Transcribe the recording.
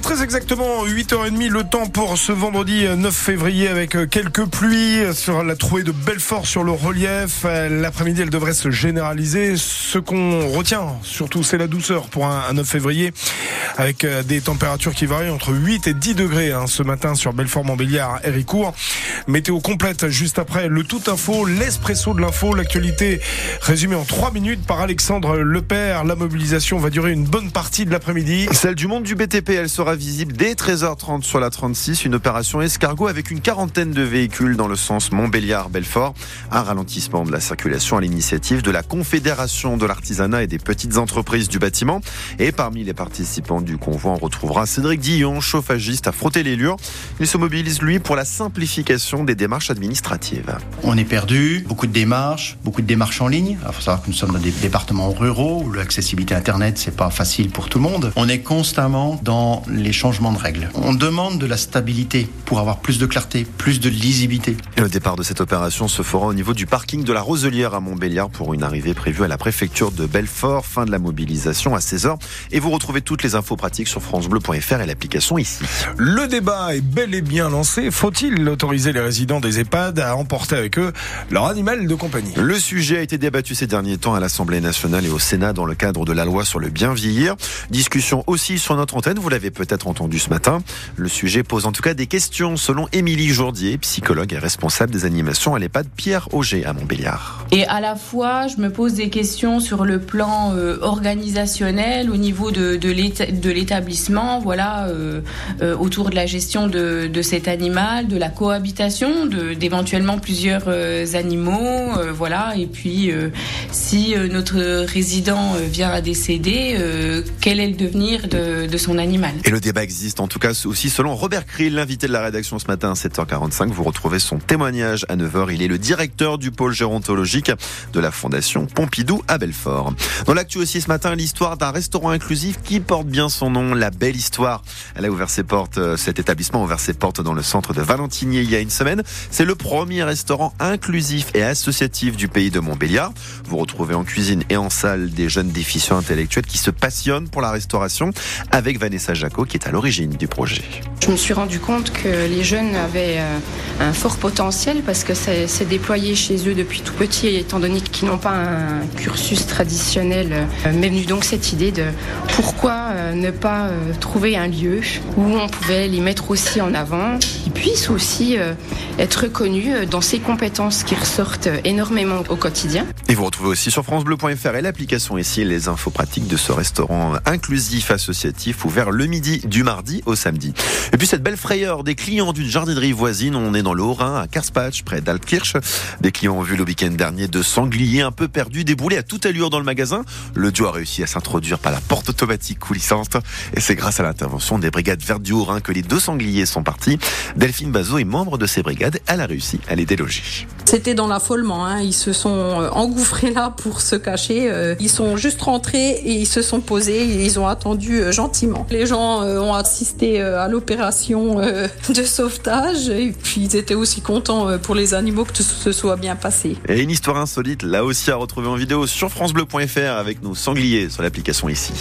est très exactement 8h30, le temps pour ce vendredi 9 février avec quelques pluies sur la trouée de Belfort sur le relief. L'après-midi, elle devrait se généraliser. Ce qu'on retient surtout, c'est la douceur pour un 9 février avec des températures qui varient entre 8 et 10 degrés hein, ce matin sur Belfort-Montbéliard, Héricourt. Météo complète juste après le tout info, l'espresso de l'info, l'actualité résumée en 3 minutes par Alexandre Lepère. La mobilisation va durer une bonne partie de l'après-midi. Celle du monde du BTP, elle sera visible dès 13h30 sur la 36. Une opération escargot avec une quarantaine de véhicules dans le sens Montbéliard-Belfort. Un ralentissement de la circulation à l'initiative de la Confédération de l'artisanat et des petites entreprises du bâtiment. Et parmi les participants du convoi, on retrouvera Cédric Dillon, chauffagiste à frotter les lures. Il se mobilise, lui, pour la simplification des démarches administratives. On est perdu, beaucoup de démarches, beaucoup de démarches en ligne. Il faut savoir que nous sommes dans des départements ruraux où l'accessibilité Internet, c'est pas facile pour tout le monde. On est constamment dans changements de règles. On demande de la stabilité pour avoir plus de clarté, plus de lisibilité. Et le départ de cette opération se fera au niveau du parking de la Roselière à Montbéliard pour une arrivée prévue à la préfecture de Belfort. Fin de la mobilisation à 16h. Et vous retrouvez toutes les infos pratiques sur francebleu.fr et l'application ici. Le débat est bel et bien lancé. Faut-il autoriser les résidents des EHPAD à emporter avec eux leur animal de compagnie? Le sujet a été débattu ces derniers temps à l'Assemblée nationale et au Sénat dans le cadre de la loi sur le bien vieillir. Discussion aussi sur notre antenne, vous l'avez peut-être entendu ce matin. Le sujet pose en tout cas des questions selon Émilie Jourdier, psychologue et responsable des animations à l'EHPAD Pierre Auger à Montbéliard. Et à la fois, je me pose des questions sur le plan euh, organisationnel au niveau de, l'établissement, voilà, euh, euh, autour de la gestion de, cet animal, de la cohabitation, d'éventuellement plusieurs animaux, voilà, et puis si notre résident vient à décéder, quel est le devenir de, de, son animal? Et le débat existe en tout cas aussi selon Robert Krill, l'invité de la rédaction ce matin à 7h45. Vous retrouvez son témoignage à 9h. Il est le directeur du pôle gérontologique de la Fondation Pompidou à Belfort. Dans l'actu aussi ce matin, l'histoire d'un restaurant inclusif qui porte bien son nom, la belle histoire. Elle a ouvert ses portes, cet établissement a ouvert ses portes dans le centre de Valentinier il y a une semaine. C'est le premier restaurant inclusif et associatif du pays de Montbéliard. Vous retrouvez en cuisine et en salle des jeunes déficients intellectuels qui se passionnent pour la restauration avec Vanessa Jacot qui est à l'origine du projet. Je me suis rendu compte que les jeunes avaient euh, un fort potentiel parce que c'est déployé chez eux depuis tout petit étant donné qu'ils n'ont pas un cursus traditionnel. Euh, m'est venue donc cette idée de pourquoi euh, ne pas trouver un lieu où on pouvait les mettre aussi en avant, qu'ils puissent aussi être reconnus dans ces compétences qui ressortent énormément au quotidien. Et vous retrouvez aussi sur francebleu.fr et l'application ici les infos pratiques de ce restaurant inclusif associatif ouvert le midi du mardi au samedi. Et puis cette belle frayeur des clients d'une jardinerie voisine, on est dans le Haut-Rhin, à Karspatch, près d'Altkirch. Des clients ont vu le week-end dernier de sangliers un peu perdus débouler à toute allure dans le magasin. Le duo a réussi à s'introduire par la porte automatique coulissante et c'est grâce à l'intervention des brigades vertes du Haut-Rhin que les deux sangliers sont partis. Delphine Bazot est membre de ces brigades, elle a réussi à les déloger. C'était dans l'affolement, hein. ils se sont euh, engouffrés là pour se cacher. Euh. Ils sont juste rentrés et ils se sont posés ils ont attendu euh, gentiment. Les gens ont assisté à l'opération de sauvetage et puis ils étaient aussi contents pour les animaux que tout se soit bien passé. Et une histoire insolite là aussi à retrouver en vidéo sur francebleu.fr avec nos sangliers sur l'application ici.